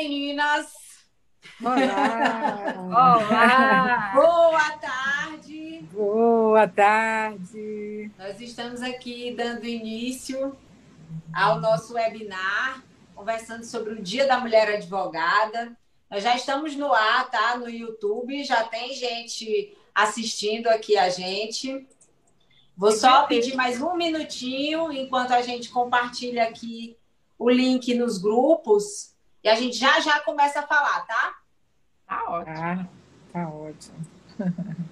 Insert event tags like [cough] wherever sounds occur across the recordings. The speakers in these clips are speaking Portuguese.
Oi, meninas! Olá! Olá! Boa tarde! Boa tarde! Nós estamos aqui dando início ao nosso webinar, conversando sobre o Dia da Mulher Advogada. Nós já estamos no ar, tá? No YouTube, já tem gente assistindo aqui a gente. Vou só pedir mais um minutinho enquanto a gente compartilha aqui o link nos grupos e a gente já já começa a falar, tá? Tá ótimo. Ah, tá ótimo. [laughs]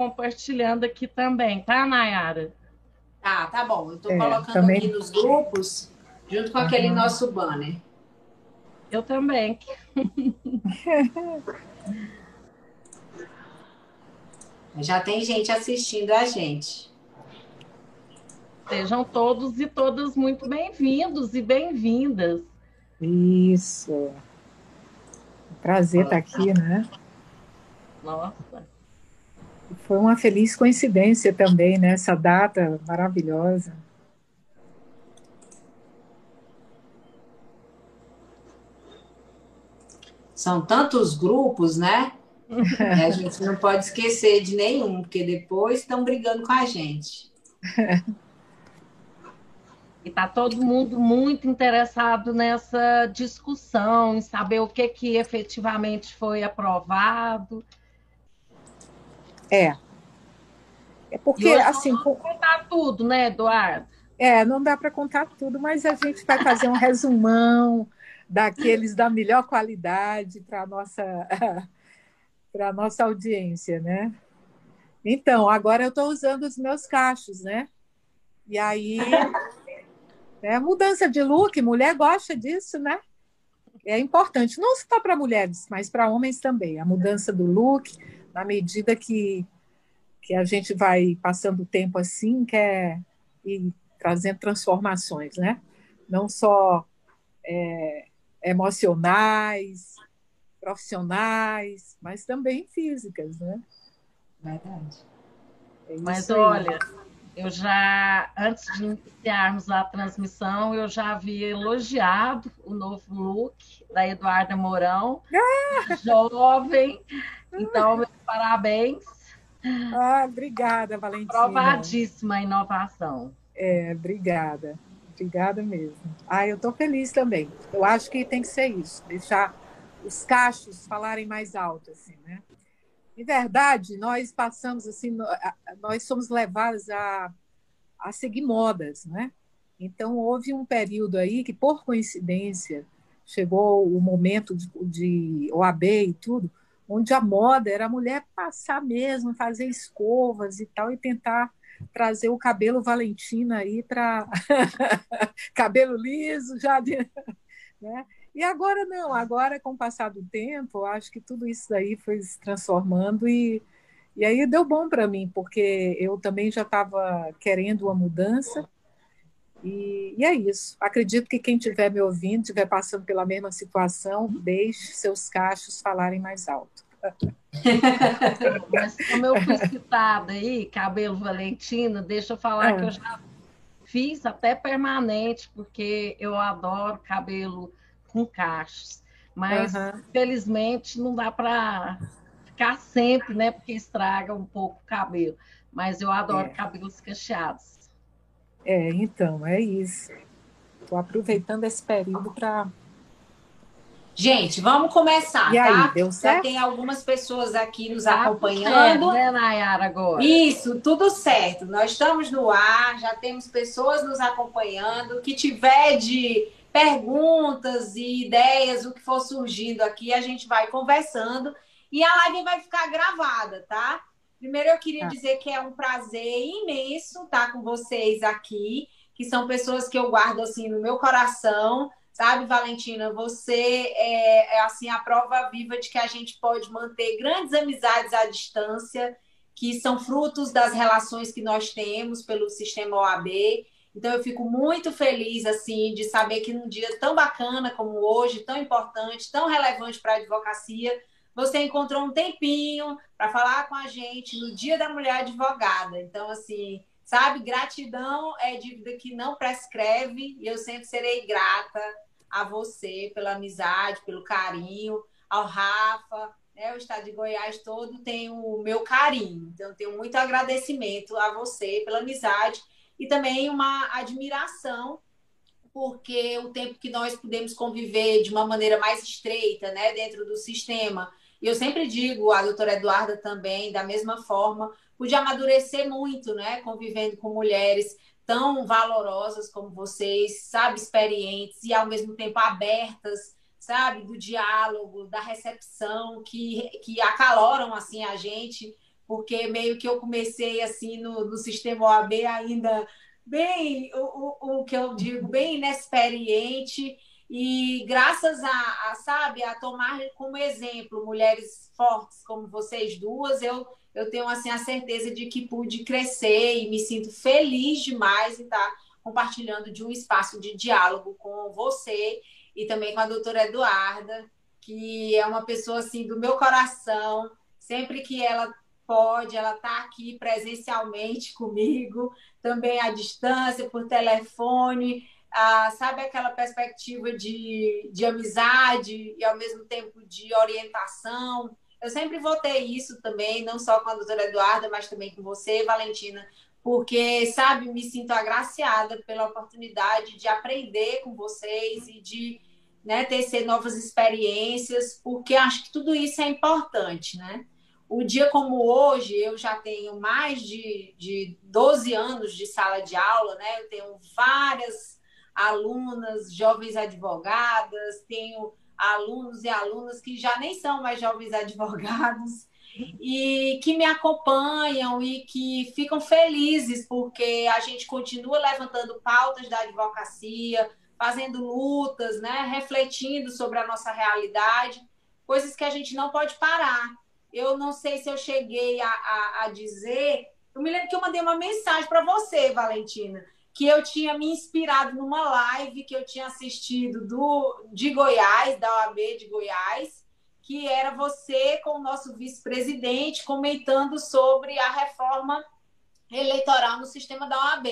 compartilhando aqui também, tá, Nayara? Tá, tá bom. Eu estou é, colocando também... aqui nos grupos, junto com uhum. aquele nosso banner. Eu também. [laughs] Já tem gente assistindo a gente. Sejam todos e todas muito bem-vindos e bem-vindas. Isso. Prazer estar aqui, né? Nossa. Foi uma feliz coincidência também, né? Essa data maravilhosa. São tantos grupos, né? [laughs] a gente não pode esquecer de nenhum, porque depois estão brigando com a gente. E está todo mundo muito interessado nessa discussão, em saber o que, que efetivamente foi aprovado é. É porque, assim. Não contar tudo, né, Eduardo? É, não dá para contar tudo, mas a gente vai fazer um resumão daqueles da melhor qualidade para a nossa, [laughs] para nossa audiência, né? Então, agora eu estou usando os meus cachos, né? E aí, [laughs] é mudança de look, mulher gosta disso, né? É importante, não só para mulheres, mas para homens também. A mudança do look, na medida que, que a gente vai passando o tempo assim, quer ir trazendo transformações, né? Não só é, emocionais, profissionais, mas também físicas, né? Verdade. É mas olha, eu já, antes de iniciarmos a transmissão, eu já havia elogiado o novo look da Eduarda Mourão, ah! jovem, então, meus parabéns. Ah, obrigada, Valentina. Provadíssima a inovação. É, obrigada. Obrigada mesmo. Ah, eu estou feliz também. Eu acho que tem que ser isso, deixar os cachos falarem mais alto, assim, né? Em verdade, nós passamos assim, nós somos levados a, a seguir modas, né? Então houve um período aí que, por coincidência, chegou o momento de, de OAB e tudo, onde a moda era a mulher passar mesmo, fazer escovas e tal, e tentar trazer o cabelo Valentina aí para [laughs] cabelo liso, já de, né? E agora não, agora com o passar do tempo, acho que tudo isso daí foi se transformando e, e aí deu bom para mim, porque eu também já estava querendo uma mudança. E, e, é isso. Acredito que quem estiver me ouvindo, estiver passando pela mesma situação, deixe seus cachos falarem mais alto. Mas como eu fui citada aí, cabelo Valentina, deixa eu falar é. que eu já fiz até permanente, porque eu adoro cabelo com cachos. Mas, uhum. felizmente, não dá para ficar sempre, né? Porque estraga um pouco o cabelo. Mas eu adoro é. cabelos cacheados. É, então, é isso. Estou aproveitando esse período para. Gente, vamos começar, e tá? Aí, deu certo? Já tem algumas pessoas aqui nos tá acompanhando. Certo, né, Nayara, agora? Isso, tudo certo. Nós estamos no ar, já temos pessoas nos acompanhando. O que tiver de perguntas e ideias, o que for surgindo aqui, a gente vai conversando e a live vai ficar gravada, tá? Primeiro eu queria tá. dizer que é um prazer imenso estar com vocês aqui, que são pessoas que eu guardo assim no meu coração, sabe, Valentina? Você é, é assim a prova viva de que a gente pode manter grandes amizades à distância, que são frutos das relações que nós temos pelo sistema OAB então eu fico muito feliz assim de saber que num dia tão bacana como hoje, tão importante, tão relevante para a advocacia, você encontrou um tempinho para falar com a gente no Dia da Mulher Advogada. Então assim, sabe, gratidão é dívida que não prescreve e eu sempre serei grata a você pela amizade, pelo carinho, ao Rafa, né, o estado de Goiás todo tem o meu carinho. Então, tenho muito agradecimento a você pela amizade e também uma admiração porque o tempo que nós podemos conviver de uma maneira mais estreita, né, dentro do sistema. E eu sempre digo, a doutora Eduarda também, da mesma forma, pude amadurecer muito, né, convivendo com mulheres tão valorosas como vocês, sabe, experientes e ao mesmo tempo abertas, sabe, do diálogo, da recepção, que, que acaloram, assim, a gente porque meio que eu comecei assim no, no sistema OAB ainda bem, o, o, o que eu digo, bem inexperiente, e graças a, a, sabe, a tomar como exemplo mulheres fortes como vocês duas, eu, eu tenho assim a certeza de que pude crescer e me sinto feliz demais em estar compartilhando de um espaço de diálogo com você e também com a doutora Eduarda, que é uma pessoa assim do meu coração. Sempre que ela pode, ela está aqui presencialmente comigo, também à distância, por telefone, ah, sabe aquela perspectiva de, de amizade e ao mesmo tempo de orientação. Eu sempre votei isso também, não só com a doutora Eduarda, mas também com você, Valentina, porque, sabe, me sinto agraciada pela oportunidade de aprender com vocês e de né, ter novas experiências, porque acho que tudo isso é importante, né? O dia como hoje, eu já tenho mais de, de 12 anos de sala de aula, né? Eu tenho várias alunas, jovens advogadas, tenho alunos e alunas que já nem são mais jovens [laughs] advogados e que me acompanham e que ficam felizes porque a gente continua levantando pautas da advocacia, fazendo lutas, né, refletindo sobre a nossa realidade, coisas que a gente não pode parar eu não sei se eu cheguei a, a, a dizer. Eu me lembro que eu mandei uma mensagem para você, Valentina, que eu tinha me inspirado numa live que eu tinha assistido do, de Goiás, da OAB de Goiás, que era você com o nosso vice-presidente comentando sobre a reforma eleitoral no sistema da OAB.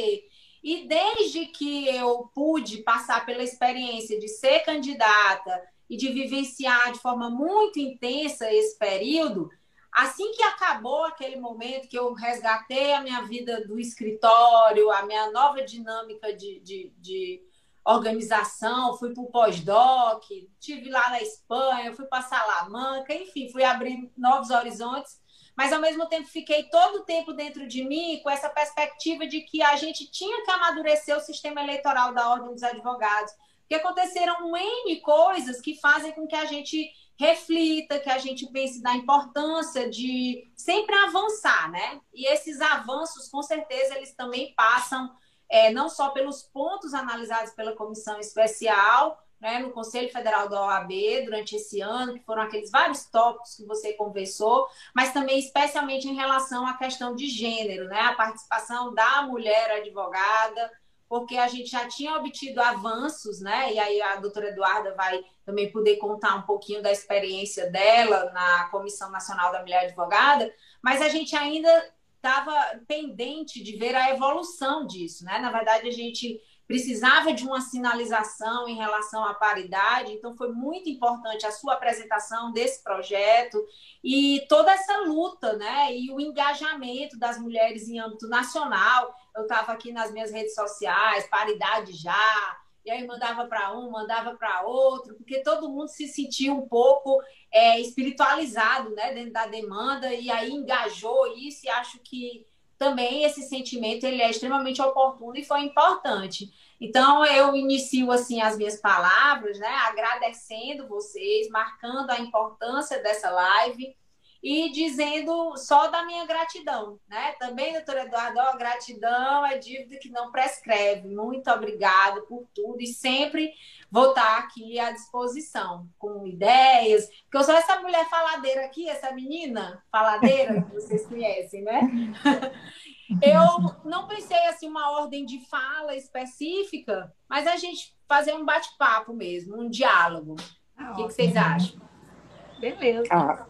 E desde que eu pude passar pela experiência de ser candidata e de vivenciar de forma muito intensa esse período, assim que acabou aquele momento que eu resgatei a minha vida do escritório, a minha nova dinâmica de, de, de organização, fui para o pós-doc, tive lá na Espanha, fui para Salamanca, enfim, fui abrir novos horizontes, mas ao mesmo tempo fiquei todo o tempo dentro de mim com essa perspectiva de que a gente tinha que amadurecer o sistema eleitoral da Ordem dos Advogados, porque aconteceram N coisas que fazem com que a gente reflita, que a gente pense da importância de sempre avançar, né? E esses avanços, com certeza, eles também passam é, não só pelos pontos analisados pela comissão especial, né, no Conselho Federal da OAB durante esse ano, que foram aqueles vários tópicos que você conversou, mas também especialmente em relação à questão de gênero, né, a participação da mulher advogada, porque a gente já tinha obtido avanços, né? E aí a doutora Eduarda vai também poder contar um pouquinho da experiência dela na Comissão Nacional da Mulher Advogada, mas a gente ainda estava pendente de ver a evolução disso, né? Na verdade, a gente precisava de uma sinalização em relação à paridade, então foi muito importante a sua apresentação desse projeto e toda essa luta, né? E o engajamento das mulheres em âmbito nacional. Eu estava aqui nas minhas redes sociais, paridade já, e aí mandava para um, mandava para outro, porque todo mundo se sentia um pouco é, espiritualizado né, dentro da demanda, e aí engajou isso, e acho que também esse sentimento ele é extremamente oportuno e foi importante. Então eu inicio assim as minhas palavras, né, agradecendo vocês, marcando a importância dessa live e dizendo só da minha gratidão, né? Também, doutora Eduardo, ó, gratidão é dívida que não prescreve. Muito obrigada por tudo e sempre vou estar aqui à disposição com ideias, porque eu sou essa mulher faladeira aqui, essa menina faladeira que vocês [laughs] conhecem, né? [laughs] Eu não pensei assim uma ordem de fala específica, mas a gente fazer um bate-papo mesmo, um diálogo. Ah, o que, que, vocês acham? Beleza. Ah,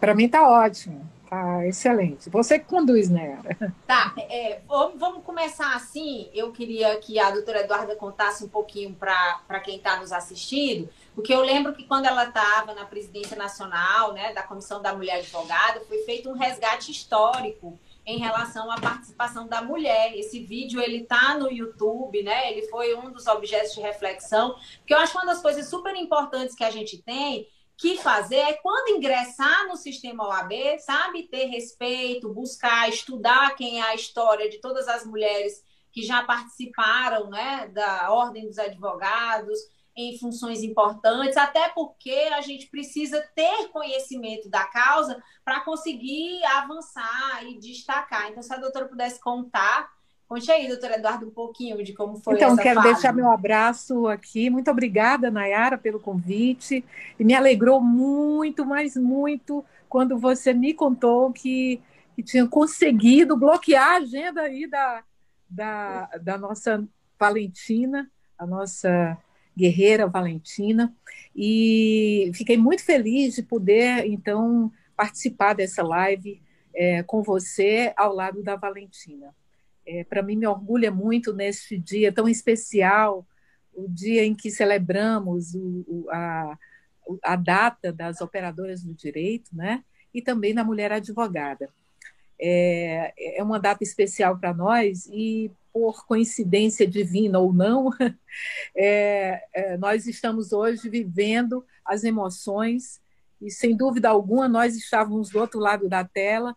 para mim está ótimo. Tá excelente. Você que conduz, né? Tá, é, vamos começar assim. Eu queria que a doutora Eduarda contasse um pouquinho para quem está nos assistindo, porque eu lembro que quando ela estava na presidência nacional, né, da Comissão da Mulher Advogada, foi feito um resgate histórico em relação à participação da mulher. Esse vídeo ele tá no YouTube, né? Ele foi um dos objetos de reflexão, porque eu acho uma das coisas super importantes que a gente tem que fazer é quando ingressar no sistema OAB, sabe, ter respeito, buscar estudar quem é a história de todas as mulheres que já participaram, né, da Ordem dos Advogados em funções importantes, até porque a gente precisa ter conhecimento da causa para conseguir avançar e destacar. Então, se a doutora pudesse contar Conte aí, doutora Eduardo, um pouquinho de como foi então, quero fase. deixar meu abraço aqui. Muito obrigada, Nayara, pelo convite. E me alegrou muito, mas muito, quando você me contou que, que tinha conseguido bloquear a agenda aí da, da, da nossa Valentina, a nossa guerreira Valentina. E fiquei muito feliz de poder, então, participar dessa live é, com você ao lado da Valentina. É, Para mim, me orgulha muito neste dia tão especial, o dia em que celebramos o, o, a, a data das operadoras do direito, né? e também da mulher advogada. É, é uma data especial para nós e, por coincidência divina ou não, [laughs] é, é, nós estamos hoje vivendo as emoções e, sem dúvida alguma, nós estávamos do outro lado da tela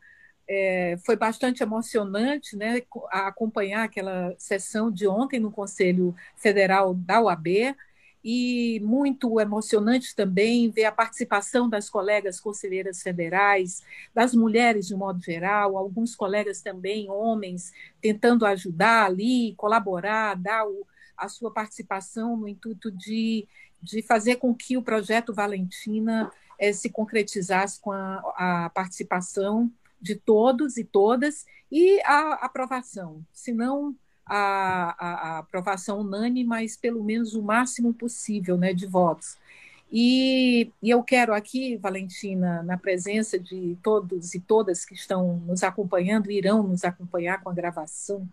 é, foi bastante emocionante né, acompanhar aquela sessão de ontem no Conselho Federal da UAB e muito emocionante também ver a participação das colegas conselheiras federais, das mulheres de modo geral, alguns colegas também, homens, tentando ajudar ali, colaborar, dar o, a sua participação no intuito de, de fazer com que o projeto Valentina é, se concretizasse com a, a participação de todos e todas e a aprovação, se não a, a, a, aprovação unânime, mas pelo menos o máximo possível né, de votos. E, e, eu quero aqui, Valentina, na presença de todos e todas que estão nos acompanhando, irão nos acompanhar com a gravação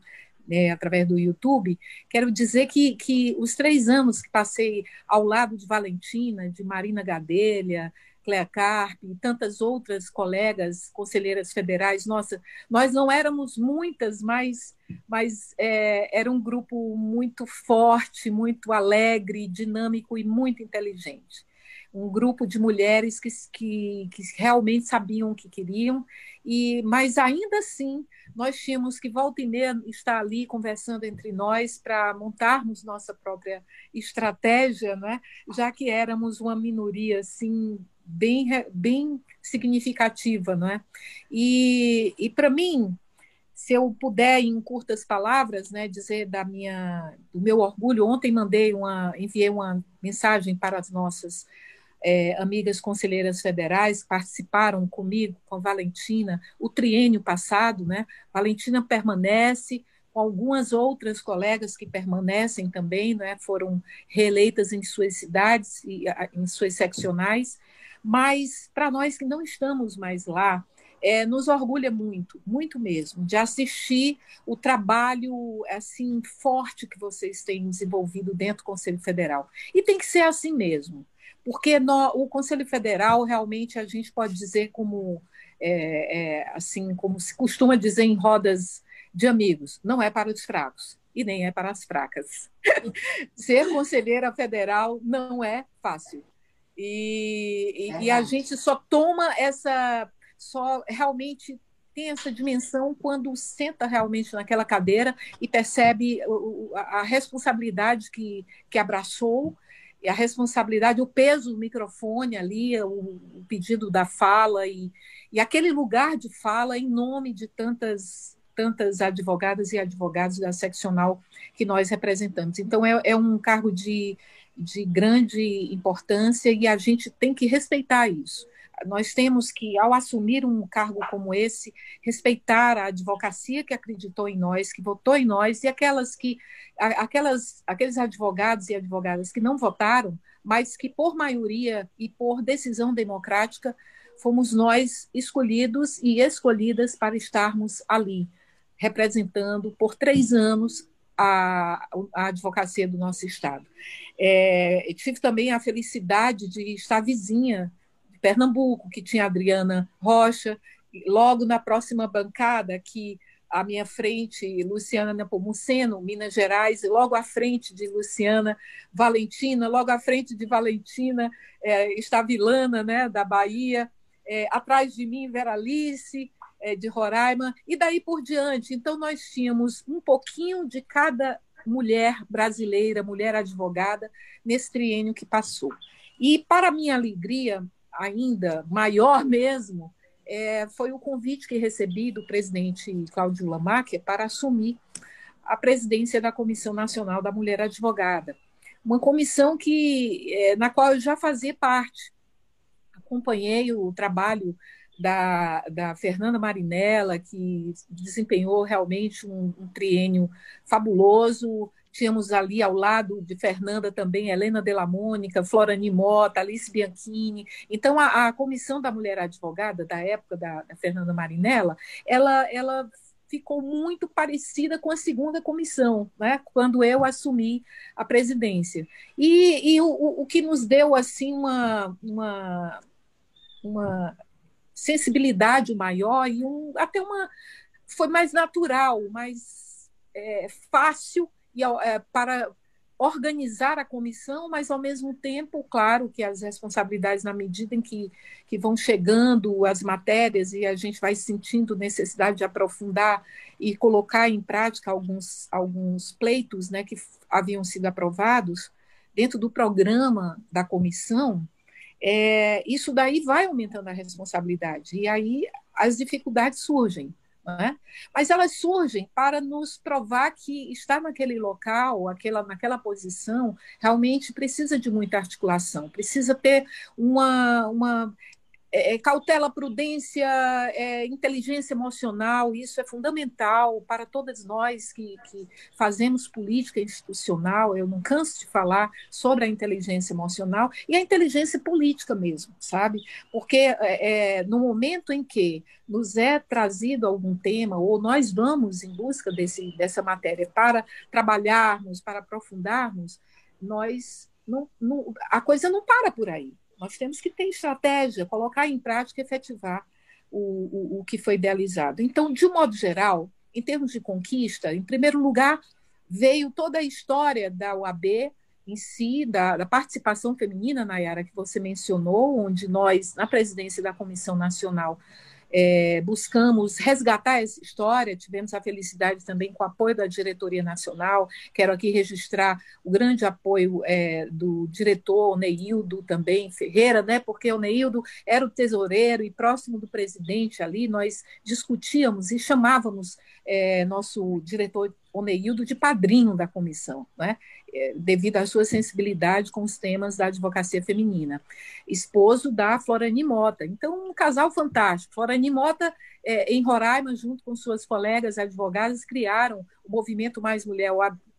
né, através do YouTube, quero dizer que, que os três anos que passei ao lado de Valentina, de Marina Gadelha, Clea Carpe e tantas outras colegas conselheiras federais. Nossa, nós não éramos muitas, mas, mas é, era um grupo muito forte, muito alegre, dinâmico e muito inteligente. Um grupo de mulheres que, que, que realmente sabiam o que queriam, e mas ainda assim nós tínhamos que volta e meia estar ali conversando entre nós para montarmos nossa própria estratégia, né? já que éramos uma minoria assim bem, bem significativa, não é? E, e para mim, se eu puder em curtas palavras, né, dizer da minha, do meu orgulho, ontem mandei uma, enviei uma mensagem para as nossas é, amigas conselheiras federais que participaram comigo, com a Valentina, o triênio passado, né? Valentina permanece, com algumas outras colegas que permanecem também, né? Foram reeleitas em suas cidades e em suas seccionais, mas para nós que não estamos mais lá, é, nos orgulha muito, muito mesmo, de assistir o trabalho assim forte que vocês têm desenvolvido dentro do Conselho Federal. E tem que ser assim mesmo, porque no, o Conselho Federal realmente a gente pode dizer como é, é, assim como se costuma dizer em rodas de amigos, não é para os fracos e nem é para as fracas. [laughs] Ser conselheira federal não é fácil. E, e, e, a gente só toma essa, só realmente tem essa dimensão quando senta realmente naquela cadeira e percebe a responsabilidade que, que abraçou, e a responsabilidade, o peso do microfone ali, o, o pedido da fala e, e aquele lugar de fala em nome de tantas tantas advogadas e advogados da seccional que nós representamos. Então, é, é um cargo de, de grande importância e a gente tem que respeitar isso. Nós temos que, ao assumir um cargo como esse, respeitar a advocacia que acreditou em nós, que votou em nós, e aquelas que, aquelas, aqueles advogados e advogadas que não votaram, mas que, por maioria e por decisão democrática, fomos nós escolhidos e escolhidas para estarmos ali, representando por três anos a, a advocacia do nosso Estado. É, tive também a felicidade de estar vizinha de Pernambuco, que tinha Adriana Rocha, logo na próxima bancada, que à minha frente, Luciana Nepomuceno, Minas Gerais, e logo à frente de Luciana Valentina, logo à frente de Valentina é, está Vilana, né, da Bahia, é, atrás de mim, Veralice, de Roraima, e daí por diante. Então, nós tínhamos um pouquinho de cada mulher brasileira, mulher advogada, nesse triênio que passou. E, para minha alegria, ainda maior mesmo, é, foi o convite que recebi do presidente Cláudio Lamacher para assumir a presidência da Comissão Nacional da Mulher Advogada, uma comissão que é, na qual eu já fazia parte. Acompanhei o trabalho da, da Fernanda Marinella, que desempenhou realmente um, um triênio fabuloso. Tínhamos ali ao lado de Fernanda também Helena Della Mônica, Florani Mota, Alice Bianchini. Então, a, a Comissão da Mulher Advogada, da época da, da Fernanda Marinella, ela, ela ficou muito parecida com a segunda comissão, né, quando eu assumi a presidência. E, e o, o que nos deu assim uma, uma, uma sensibilidade maior e um, até uma foi mais natural, mais é, fácil e, é, para organizar a comissão, mas ao mesmo tempo, claro que as responsabilidades, na medida em que, que vão chegando as matérias e a gente vai sentindo necessidade de aprofundar e colocar em prática alguns, alguns pleitos né, que haviam sido aprovados dentro do programa da comissão, é, isso daí vai aumentando a responsabilidade, e aí as dificuldades surgem. É? Mas elas surgem para nos provar que estar naquele local, aquela, naquela posição, realmente precisa de muita articulação, precisa ter uma, uma é, é, cautela, prudência, é, inteligência emocional, isso é fundamental para todas nós que, que, fazemos política institucional. Eu não canso de falar sobre a inteligência emocional e a inteligência política mesmo, sabe? Porque é, é no momento em que nos é trazido algum tema, ou nós vamos em busca desse, dessa matéria para trabalharmos, para aprofundarmos, nós não, não, a coisa não para por aí. Nós temos que ter estratégia, colocar em prática efetivar o, o, o que foi idealizado. Então, de um modo geral, em termos de conquista, em primeiro lugar, veio toda a história da UAB em si, da, da participação feminina, Nayara, que você mencionou, onde nós, na presidência da Comissão Nacional, é, buscamos resgatar essa história, tivemos a felicidade também com o apoio da diretoria nacional, quero aqui registrar o grande apoio é, do diretor Neildo também, Ferreira, né, porque o Neildo era o tesoureiro e próximo do presidente ali, nós discutíamos e chamávamos é, nosso diretor Oneildo de padrinho da comissão, né? É, devido à sua sensibilidade com os temas da advocacia feminina. Esposo da Florani Mota. Então, um casal fantástico. Florani Mota, é, em Roraima, junto com suas colegas advogadas, criaram o movimento Mais Mulher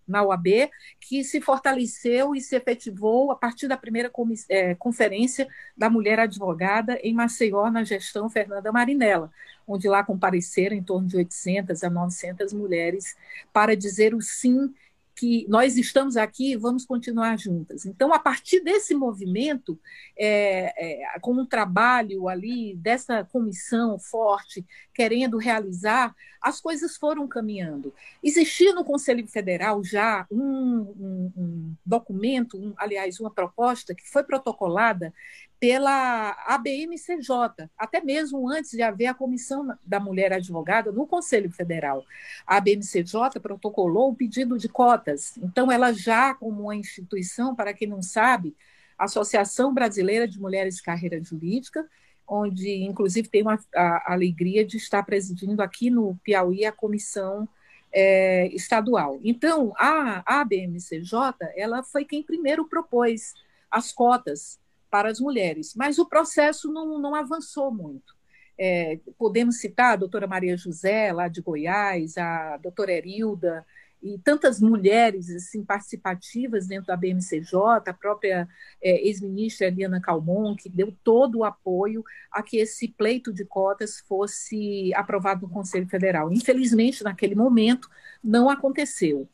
na UAB, que se fortaleceu e se efetivou a partir da primeira é, conferência da mulher advogada em Maceió, na gestão Fernanda Marinella, onde lá compareceram em torno de 800 a 900 mulheres para dizer o sim que nós estamos aqui e vamos continuar juntas. Então, a partir desse movimento, é, é, com um trabalho ali dessa comissão forte, querendo realizar, as coisas foram caminhando. Existia no Conselho Federal já um, um, um documento, um, aliás, uma proposta que foi protocolada pela ABMCJ, até mesmo antes de haver a Comissão da Mulher Advogada no Conselho Federal. A ABMCJ protocolou um pedido de cotas, então ela já, como uma instituição, para quem não sabe, Associação Brasileira de Mulheres Carreira Jurídica, onde, inclusive, tenho a, a, alegria de estar presidindo aqui no Piauí a comissão é, estadual. Então, a, a ABMCJ ela foi quem primeiro propôs as cotas para as mulheres, mas o processo não, não avançou muito. É, podemos citar a doutora Maria José, lá de Goiás, a doutora Erilda, e tantas mulheres assim, participativas dentro da BMCJ, a própria é, ex-ministra Eliana Calmon, que deu todo o apoio a que esse pleito de cotas fosse aprovado no Conselho Federal. Infelizmente, naquele momento, não aconteceu.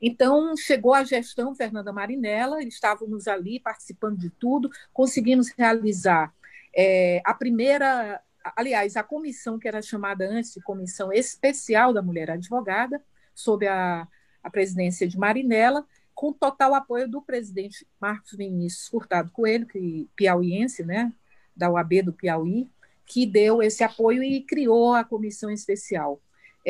Então, chegou a gestão Fernanda Marinella, estávamos ali participando de tudo, conseguimos realizar é, a primeira, aliás, a comissão que era chamada antes de Comissão Especial da Mulher Advogada, sob a, a presidência de Marinella, com total apoio do presidente Marcos Vinícius Furtado Coelho, que piauiense, né, da UAB do Piauí, que deu esse apoio e criou a comissão especial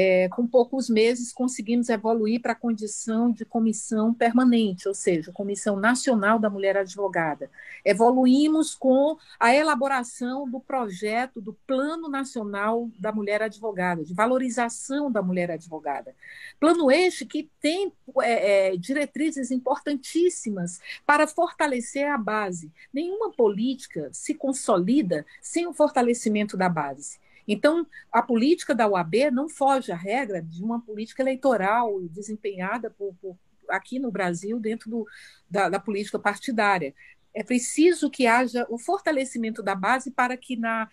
é, com poucos meses, conseguimos evoluir para a condição de comissão permanente, ou seja, Comissão Nacional da Mulher Advogada. Evoluímos com a elaboração do projeto do Plano Nacional da Mulher Advogada, de valorização da mulher advogada. Plano este que tem é, é, diretrizes importantíssimas para fortalecer a base. Nenhuma política se consolida sem o fortalecimento da base. Então, a política da UAB não foge à regra de uma política eleitoral desempenhada por, por aqui no Brasil dentro do, da, da política partidária. É preciso que haja o fortalecimento da base para que na,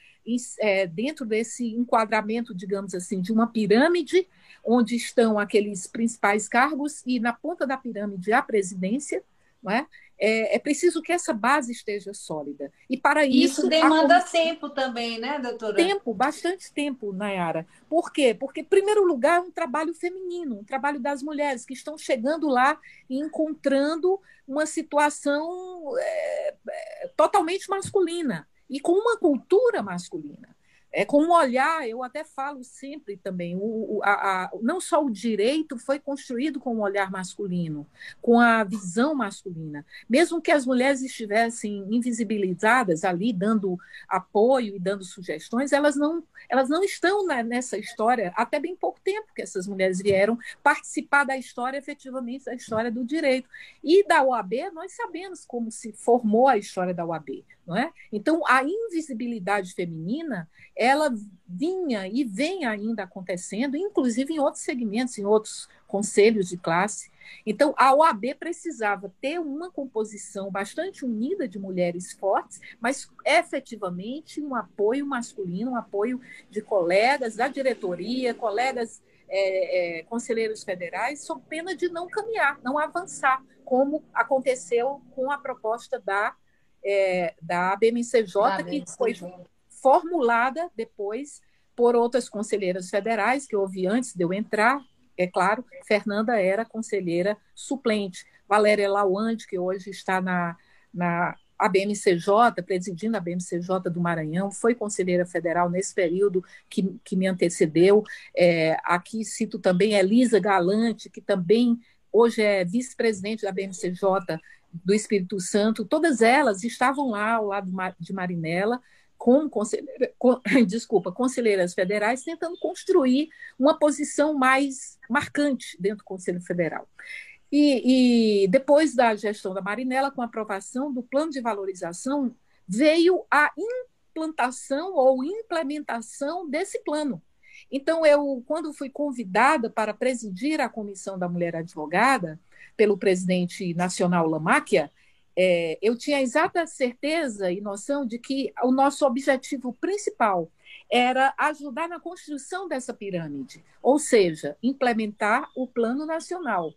é, dentro desse enquadramento, digamos assim, de uma pirâmide, onde estão aqueles principais cargos, e na ponta da pirâmide a presidência, não é? É, é, preciso que essa base esteja sólida. E para isso. Isso demanda a... tempo também, né, doutora? Tempo, bastante tempo, Nayara. Por quê? Porque, em primeiro lugar, é um trabalho feminino, um trabalho das mulheres que estão chegando lá e encontrando uma situação é, é, totalmente masculina e com uma cultura masculina é, com um olhar, eu até falo sempre também, o, a, a, não só o direito foi construído com um olhar masculino, com a visão masculina. Mesmo que as mulheres estivessem invisibilizadas ali, dando apoio e dando sugestões, elas não, elas não estão nessa história até bem pouco tempo que essas mulheres vieram participar da história, efetivamente, da história do direito. E da OAB, nós sabemos como se formou a história da OAB. Não é? Então, a invisibilidade feminina, ela vinha e vem ainda acontecendo, inclusive em outros segmentos, em outros conselhos de classe. Então, a OAB precisava ter uma composição bastante unida de mulheres fortes, mas efetivamente um apoio masculino, um apoio de colegas da diretoria, colegas é, é, conselheiros federais, sob pena de não caminhar, não avançar, como aconteceu com a proposta da é, da ABMCJ, que foi formulada depois por outras conselheiras federais, que houve antes de eu entrar, é claro, Fernanda era conselheira suplente, Valéria Lawande, que hoje está na, na ABMCJ, presidindo a BMCJ do Maranhão, foi conselheira federal nesse período que, que me antecedeu. É, aqui cito também Elisa Galante, que também hoje é vice-presidente da BMCJ do Espírito Santo, todas elas estavam lá ao lado de Marinela, como conselheira, com, [laughs] desculpa, conselheiras federais, tentando construir uma posição mais marcante dentro do Conselho Federal. E, e depois da gestão da Marinela, com a aprovação do plano de valorização, veio a implantação ou implementação desse plano. Então, eu, quando fui convidada para presidir a Comissão da Mulher Advogada, pelo presidente nacional Lamáquia, é, eu tinha exata certeza e noção de que o nosso objetivo principal era ajudar na construção dessa pirâmide, ou seja, implementar o Plano Nacional.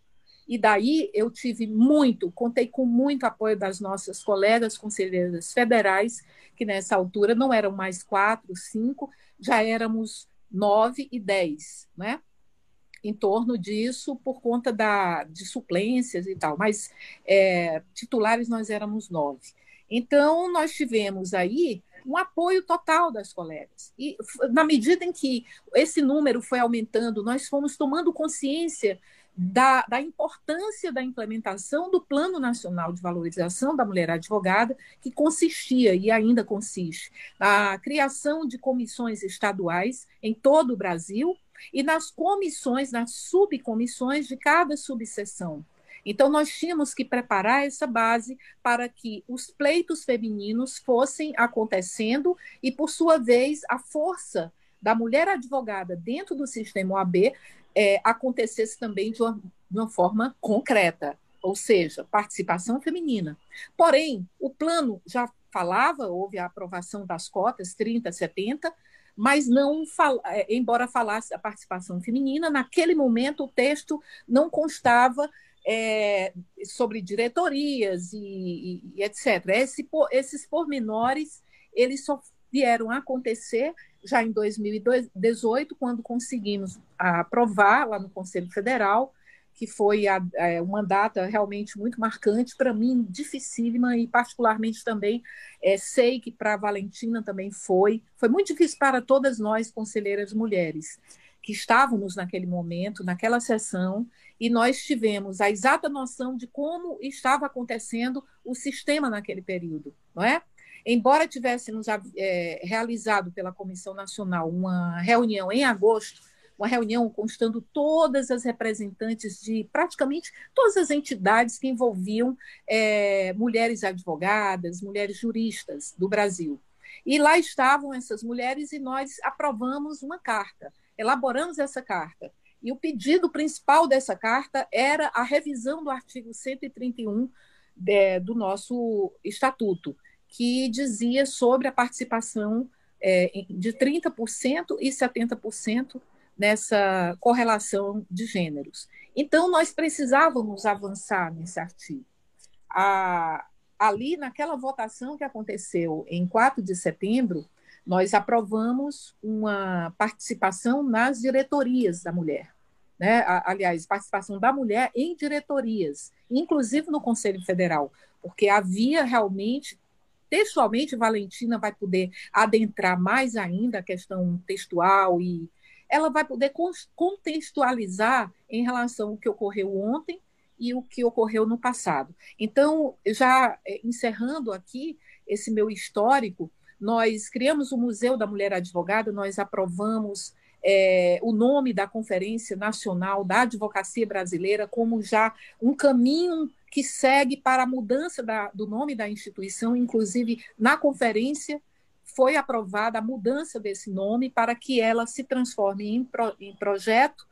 E daí eu tive muito, contei com muito apoio das nossas colegas conselheiras federais, que nessa altura não eram mais quatro, cinco, já éramos nove e dez, né? Em torno disso, por conta da, de suplências e tal, mas é, titulares nós éramos nove. Então, nós tivemos aí um apoio total das colegas. E na medida em que esse número foi aumentando, nós fomos tomando consciência da, da, importância da implementação do Plano Nacional de Valorização da Mulher Advogada, que consistia e ainda consiste na criação de comissões estaduais em todo o Brasil e nas comissões, nas subcomissões de cada subseção. Então, nós tínhamos que preparar essa base para que os pleitos femininos fossem acontecendo e, por sua vez, a força da mulher advogada dentro do sistema OAB é, acontecesse também de uma, de uma forma concreta, ou seja, participação feminina. Porém, o plano já falava, houve a aprovação das cotas 30, 70, mas não é, embora falasse da participação feminina, naquele momento o texto não constava é, sobre diretorias e, e etc. Esse, esses pormenores eles só vieram a acontecer já em 2018, quando conseguimos aprovar lá no Conselho Federal, que foi a, a, é, uma data realmente muito marcante para mim, dificílima e particularmente também é, sei que para a Valentina também foi. Foi muito difícil para todas nós, conselheiras mulheres, que estávamos naquele momento, naquela sessão, e nós tivemos a exata noção de como estava acontecendo o sistema naquele período, não é? Embora tivéssemos é, realizado pela Comissão Nacional uma reunião em agosto, uma reunião constando todas as representantes de praticamente todas as entidades que envolviam é, mulheres advogadas, mulheres juristas do Brasil. E lá estavam essas mulheres e nós aprovamos uma carta, elaboramos essa carta. E o pedido principal dessa carta era a revisão do artigo 131 de, do nosso estatuto, que dizia sobre a participação é, de 30% e 70% nessa correlação de gêneros. Então, nós precisávamos avançar nesse artigo. A, ali, naquela votação que aconteceu em 4 de setembro, nós aprovamos uma participação nas diretorias da mulher. Né? Aliás, participação da mulher em diretorias, inclusive no Conselho Federal, porque havia realmente, textualmente, Valentina vai poder adentrar mais ainda a questão textual e ela vai poder contextualizar em relação ao que ocorreu ontem e o que ocorreu no passado. Então, já eh, encerrando aqui esse meu histórico, nós criamos o Museu da Mulher Advogada, nós aprovamos é, o nome da Conferência Nacional da Advocacia Brasileira como já um caminho que segue para a mudança da, do nome da instituição, inclusive na conferência foi aprovada a mudança desse nome para que ela se transforme em, pro, em projeto,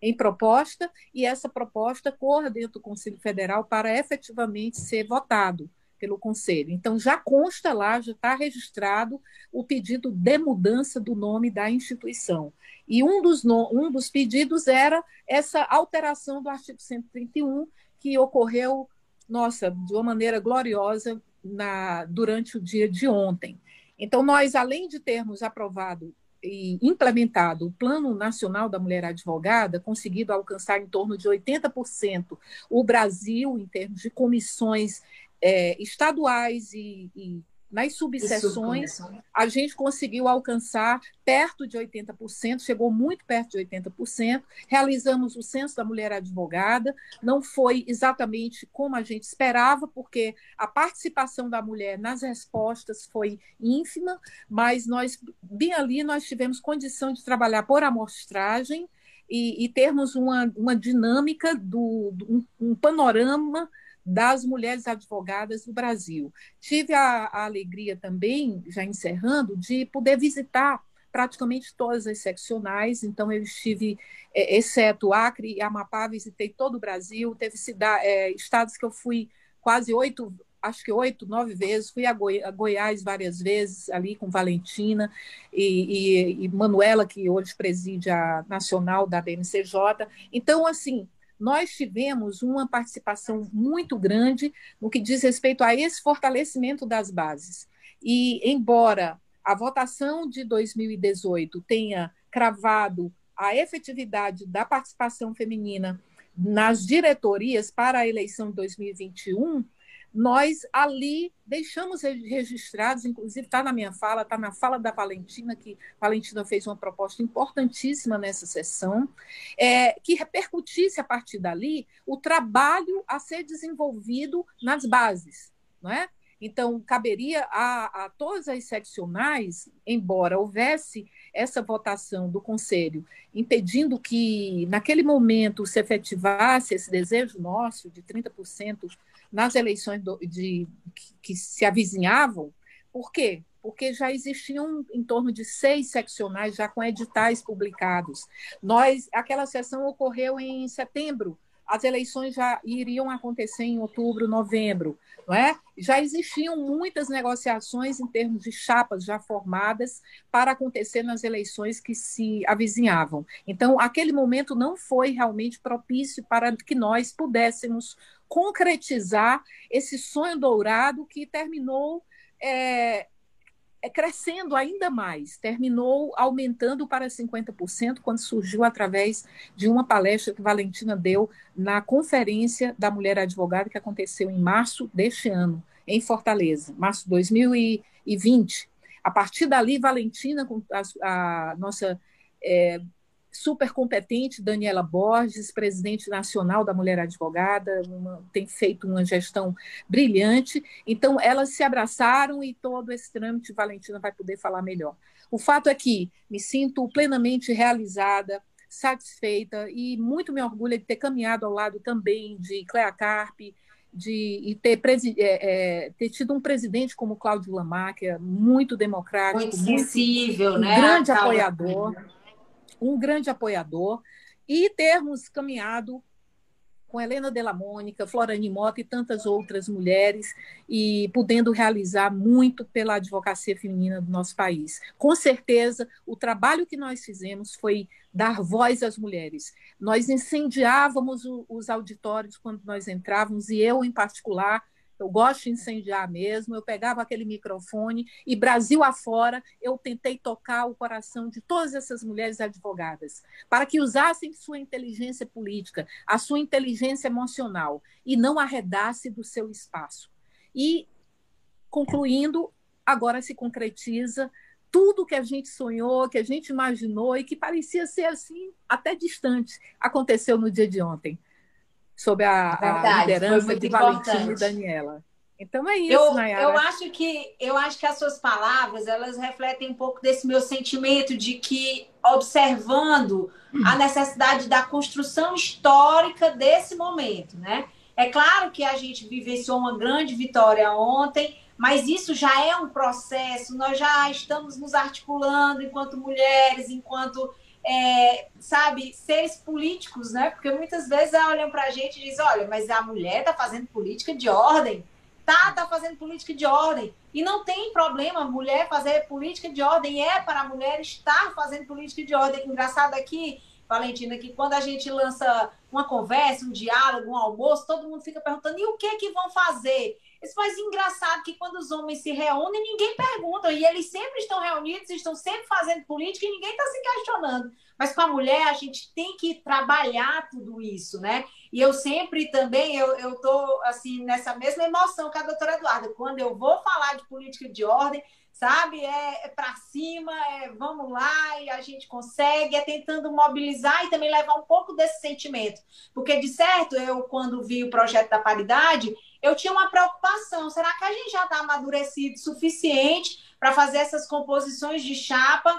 em proposta, e essa proposta corra dentro do Conselho Federal para efetivamente ser votado pelo Conselho. Então, já consta lá, já está registrado o pedido de mudança do nome da instituição. E um dos, no, um dos pedidos era essa alteração do artigo 131, que ocorreu, nossa, de uma maneira gloriosa na, durante o dia de ontem. Então, nós, além de termos aprovado e implementado o Plano Nacional da Mulher Advogada, conseguido alcançar em torno de 80% o Brasil, em termos de comissões é, estaduais e, e nas subseções, a gente conseguiu alcançar perto de 80%, chegou muito perto de 80%. Realizamos o Censo da Mulher Advogada, não foi exatamente como a gente esperava, porque a participação da mulher nas respostas foi ínfima, mas nós, bem ali, nós tivemos condição de trabalhar por amostragem e, e termos uma, uma dinâmica, do, do um, um panorama das mulheres advogadas do Brasil. Tive a, a, alegria também, já encerrando, de poder visitar praticamente todas as seccionais, então eu estive, é, exceto Acre e Amapá, visitei todo o Brasil, teve cidade, é, estados que eu fui quase oito, acho que oito, nove vezes, fui a, Goi a Goiás várias vezes, ali com Valentina e, e, e Manuela, que hoje preside a nacional da BMCJ. Então, assim, nós tivemos uma participação muito grande no que diz respeito a esse fortalecimento das bases. E, embora a votação de 2018 tenha cravado a efetividade da participação feminina nas diretorias para a eleição de 2021, nós ali deixamos registrados, inclusive está na minha fala, está na fala da Valentina, que Valentina fez uma proposta importantíssima nessa sessão, é, que repercutisse a partir dali o trabalho a ser desenvolvido nas bases, não é? Então, caberia a, a todas as seccionais, embora houvesse essa votação do Conselho, impedindo que, naquele momento, se efetivasse esse desejo nosso de 30% nas eleições do, de, que, que se avizinhavam. Por quê? Porque já existiam em torno de seis seccionais já com editais publicados. Nós, aquela sessão ocorreu em setembro as eleições já iriam acontecer em outubro, novembro, não é? Já existiam muitas negociações em termos de chapas já formadas para acontecer nas eleições que se avizinhavam. Então, aquele momento não foi realmente propício para que nós pudéssemos concretizar esse sonho dourado que terminou é, crescendo ainda mais, terminou aumentando para 50% quando surgiu através de uma palestra que Valentina deu na Conferência da Mulher Advogada, que aconteceu em março deste ano, em Fortaleza, março de 2020. A partir dali, Valentina, a, a nossa é, super competente, Daniela Borges, presidente nacional da Mulher Advogada, uma, tem feito uma gestão brilhante. Então, elas se abraçaram e todo esse trâmite, Valentina vai poder falar melhor. O fato é que me sinto plenamente realizada, satisfeita e muito me orgulho de ter caminhado ao lado também de Clea Carpe, de e ter, é, é, ter, tido um presidente como Cláudio Lamar, que é muito democrático, muito sensível, muito, né? Um grande apoiador um grande apoiador, e termos caminhado com Helena Della Mônica, Florane Mota e tantas outras mulheres, e podendo realizar muito pela advocacia feminina do nosso país. Com certeza, o trabalho que nós fizemos foi dar voz às mulheres. Nós incendiávamos os auditórios quando nós entrávamos, e eu, em particular, eu gosto de incendiar mesmo. Eu pegava aquele microfone e, Brasil afora, eu tentei tocar o coração de todas essas mulheres advogadas, para que usassem sua inteligência política, a sua inteligência emocional, e não arredasse do seu espaço. E, concluindo, agora se concretiza tudo que a gente sonhou, que a gente imaginou e que parecia ser assim até distante, aconteceu no dia de ontem sob a, Verdade, a liderança de Valentina e Daniela. Então é isso, eu, Nayara. Eu acho que eu acho que as suas palavras elas refletem um pouco desse meu sentimento de que observando a necessidade da construção histórica desse momento, né? É claro que a gente vivenciou uma grande vitória ontem, mas isso já é um processo. Nós já estamos nos articulando enquanto mulheres, enquanto é, sabe, seres políticos, né? Porque muitas vezes olham para a gente e dizem, olha, mas a mulher está fazendo política de ordem. Tá, tá fazendo política de ordem. E não tem problema a mulher fazer política de ordem. É para a mulher estar fazendo política de ordem. Engraçado aqui, Valentina, que quando a gente lança uma conversa, um diálogo, um almoço, todo mundo fica perguntando, e o que que vão fazer? Isso faz engraçado que quando os homens se reúnem, ninguém pergunta. E eles sempre estão reunidos, estão sempre fazendo política e ninguém está se questionando. Mas com a mulher, a gente tem que trabalhar tudo isso, né? E eu sempre também, eu, tô, assim, nessa mesma emoção que a doutora Eduarda. Quando eu vou falar de política de ordem, sabe? É, é para cima, é vamos lá e a gente consegue, é tentando mobilizar e também levar um pouco desse sentimento. Porque, de certo, eu, quando vi o projeto da paridade, eu tinha uma preocupação: será que a gente já está amadurecido o suficiente para fazer essas composições de chapa?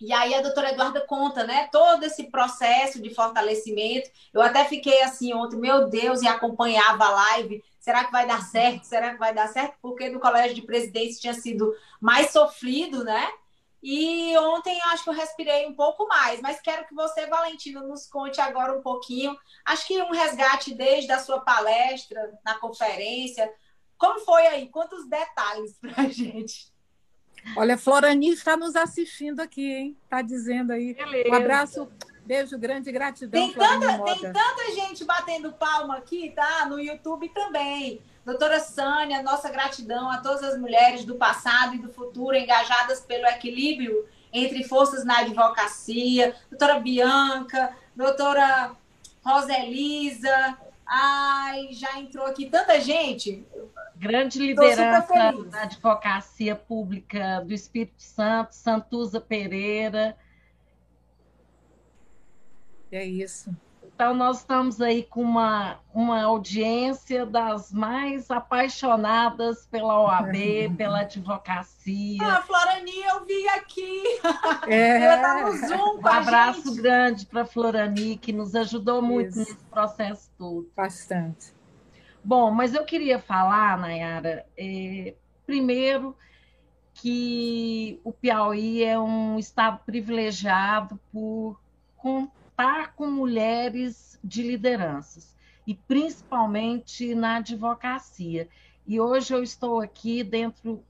E aí a doutora Eduarda conta, né, todo esse processo de fortalecimento. Eu até fiquei assim ontem, meu Deus, e acompanhava a live. Será que vai dar certo? Será que vai dar certo? Porque no colégio de presidentes tinha sido mais sofrido, né? E ontem acho que eu respirei um pouco mais, mas quero que você, Valentino, nos conte agora um pouquinho. Acho que um resgate desde a sua palestra, na conferência. Como foi aí? Quantos detalhes para a [laughs] gente? Olha, Florani está nos assistindo aqui, hein? Está dizendo aí. Beleza. Um abraço, beijo grande, gratidão. Tem tanta, tem tanta gente batendo palma aqui, tá? No YouTube também. Doutora Sânia, nossa gratidão a todas as mulheres do passado e do futuro engajadas pelo equilíbrio entre forças na advocacia. Doutora Bianca, doutora Roselisa. Ai, já entrou aqui tanta gente. Grande liderança da advocacia pública do Espírito Santo, Santuza Pereira. É isso. Então, nós estamos aí com uma, uma audiência das mais apaixonadas pela OAB, [laughs] pela advocacia. Ah, Florani, eu vi aqui. [laughs] É. Ela está no Zoom Um abraço gente. grande para a Florani, que nos ajudou muito Isso. nesse processo todo. Bastante. Bom, mas eu queria falar, Nayara, é, primeiro que o Piauí é um estado privilegiado por contar com mulheres de lideranças, e principalmente na advocacia. E hoje eu estou aqui dentro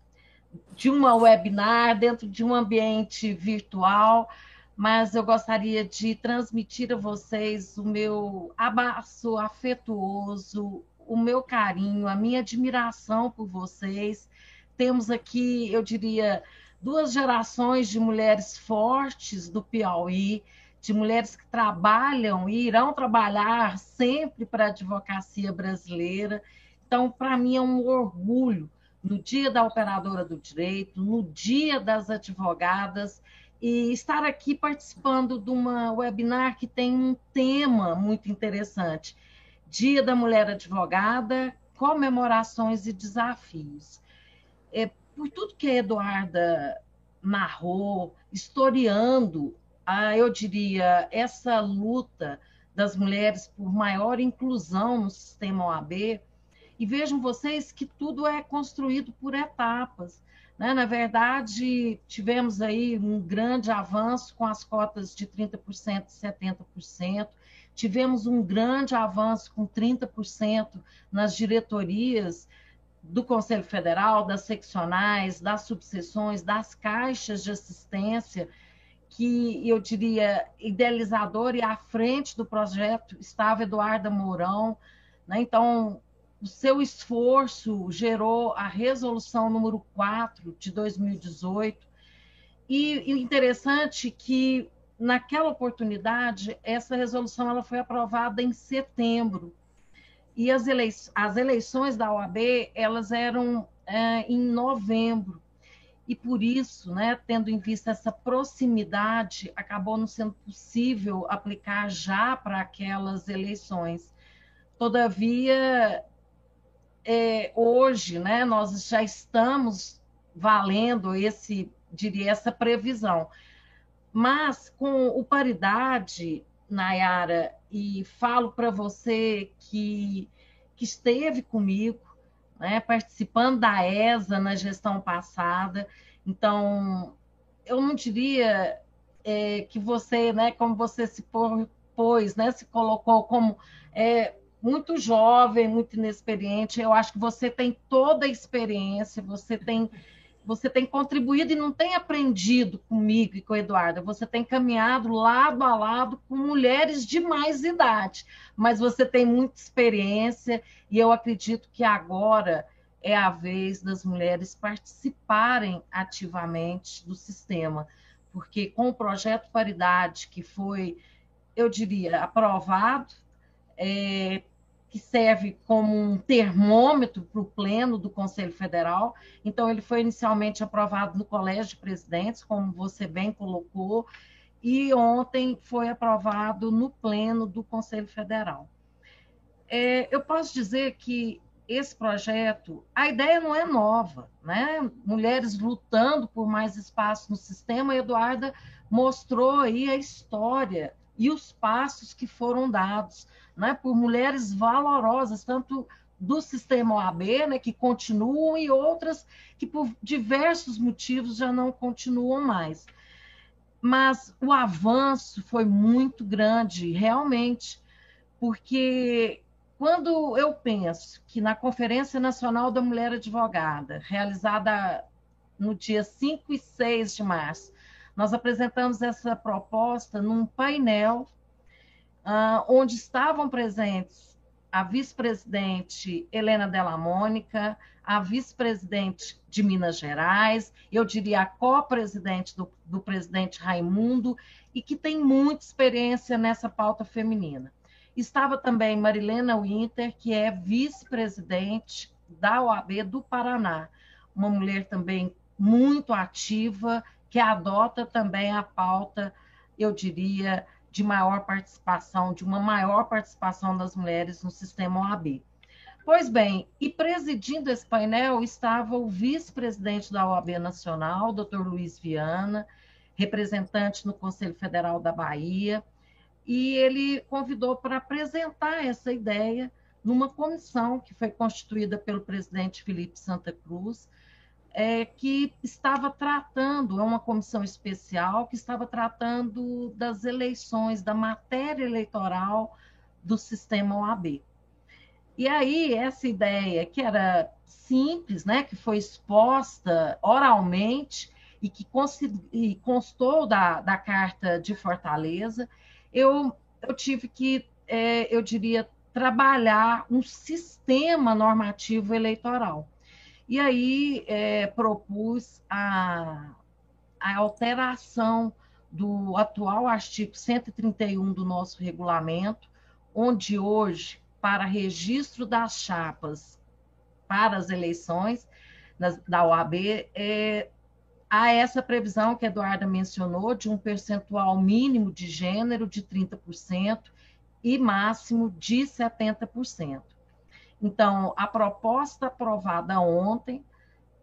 de uma webinar, dentro de um ambiente virtual, mas eu gostaria de transmitir a vocês o meu abraço afetuoso, o meu carinho, a minha admiração por vocês. Temos aqui, eu diria, duas gerações de mulheres fortes do Piauí, de mulheres que trabalham e irão trabalhar sempre para a advocacia brasileira. Então, para mim é um orgulho no dia da operadora do direito, no dia das advogadas, e estar aqui participando de uma webinar que tem um tema muito interessante: Dia da Mulher Advogada, comemorações e desafios. É, por tudo que a Eduarda narrou, historiando a, eu diria, essa luta das mulheres por maior inclusão no sistema OAB, e vejam vocês que tudo é construído por etapas. Né? Na verdade, tivemos aí um grande avanço com as cotas de 30% e 70%, tivemos um grande avanço com 30% nas diretorias do Conselho Federal, das seccionais, das subseções, das caixas de assistência, que eu diria idealizador e à frente do projeto estava Eduarda Mourão, né? Então, o seu esforço gerou a resolução número 4 de 2018. E, interessante que naquela oportunidade essa resolução ela foi aprovada em setembro e as, elei as eleições da OAB elas eram é, em novembro e por isso, né, tendo em vista essa proximidade, acabou não sendo possível aplicar já para aquelas eleições. Todavia, é, hoje, né, nós já estamos valendo esse, diria, essa previsão. Mas com o paridade, Nayara, e falo para você que, que esteve comigo, né, participando da ESA na gestão passada. Então, eu não diria é, que você, né, como você se pôs, né, se colocou como é, muito jovem, muito inexperiente. Eu acho que você tem toda a experiência, você tem você tem contribuído e não tem aprendido comigo e com a Eduarda, você tem caminhado lado a lado com mulheres de mais idade, mas você tem muita experiência e eu acredito que agora é a vez das mulheres participarem ativamente do sistema, porque com o projeto Paridade, que foi, eu diria, aprovado, é, que serve como um termômetro para o pleno do Conselho Federal. Então, ele foi inicialmente aprovado no Colégio de Presidentes, como você bem colocou, e ontem foi aprovado no pleno do Conselho Federal. É, eu posso dizer que esse projeto, a ideia não é nova, né? Mulheres lutando por mais espaço no sistema, a Eduarda mostrou aí a história e os passos que foram dados né, por mulheres valorosas, tanto do sistema OAB, né, que continuam, e outras que, por diversos motivos, já não continuam mais. Mas o avanço foi muito grande, realmente, porque quando eu penso que na Conferência Nacional da Mulher Advogada, realizada no dia 5 e 6 de março, nós apresentamos essa proposta num painel uh, onde estavam presentes a vice-presidente Helena Della Mônica, a vice-presidente de Minas Gerais, eu diria a co-presidente do, do presidente Raimundo, e que tem muita experiência nessa pauta feminina. Estava também Marilena Winter, que é vice-presidente da OAB do Paraná, uma mulher também muito ativa, que adota também a pauta, eu diria, de maior participação, de uma maior participação das mulheres no sistema OAB. Pois bem, e presidindo esse painel estava o vice-presidente da OAB Nacional, doutor Luiz Viana, representante no Conselho Federal da Bahia, e ele convidou para apresentar essa ideia numa comissão que foi constituída pelo presidente Felipe Santa Cruz, é, que estava tratando, é uma comissão especial que estava tratando das eleições, da matéria eleitoral do sistema OAB. E aí, essa ideia, que era simples, né, que foi exposta oralmente e que e constou da, da Carta de Fortaleza, eu, eu tive que, é, eu diria, trabalhar um sistema normativo eleitoral. E aí é, propus a, a alteração do atual artigo 131 do nosso regulamento, onde hoje, para registro das chapas para as eleições da OAB, é, há essa previsão que a Eduarda mencionou, de um percentual mínimo de gênero de 30% e máximo de 70%. Então, a proposta aprovada ontem,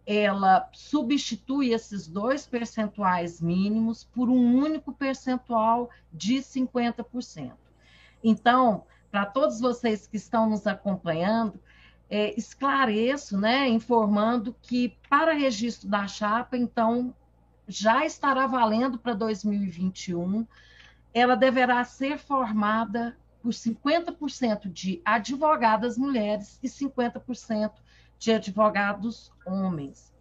ela substitui esses dois percentuais mínimos por um único percentual de 50%. Então, para todos vocês que estão nos acompanhando, é, esclareço, né, informando que para registro da chapa, então, já estará valendo para 2021, ela deverá ser formada por 50% de advogadas mulheres e 50% de advogados homens.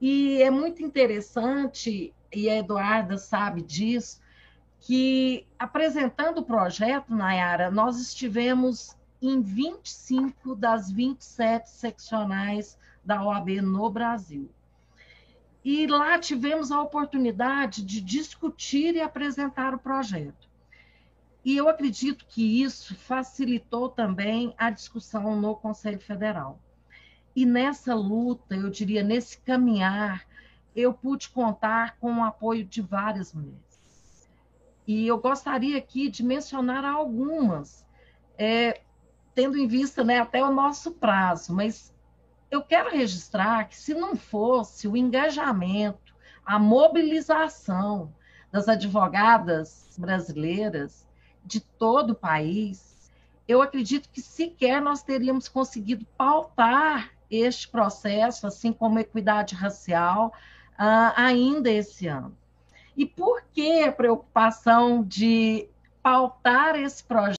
E é muito interessante, e a Eduarda sabe disso, que apresentando o projeto, Nayara, nós estivemos em 25 das 27 seccionais da OAB no Brasil. E lá tivemos a oportunidade de discutir e apresentar o projeto. E eu acredito que isso facilitou também a discussão no Conselho Federal. E nessa luta, eu diria, nesse caminhar, eu pude contar com o apoio de várias mulheres. E eu gostaria aqui de mencionar algumas. É, tendo em vista né, até o nosso prazo, mas eu quero registrar que se não fosse o engajamento, a mobilização das advogadas brasileiras de todo o país, eu acredito que sequer nós teríamos conseguido pautar este processo, assim como equidade racial, uh, ainda esse ano. E por que a preocupação de pautar esse projeto?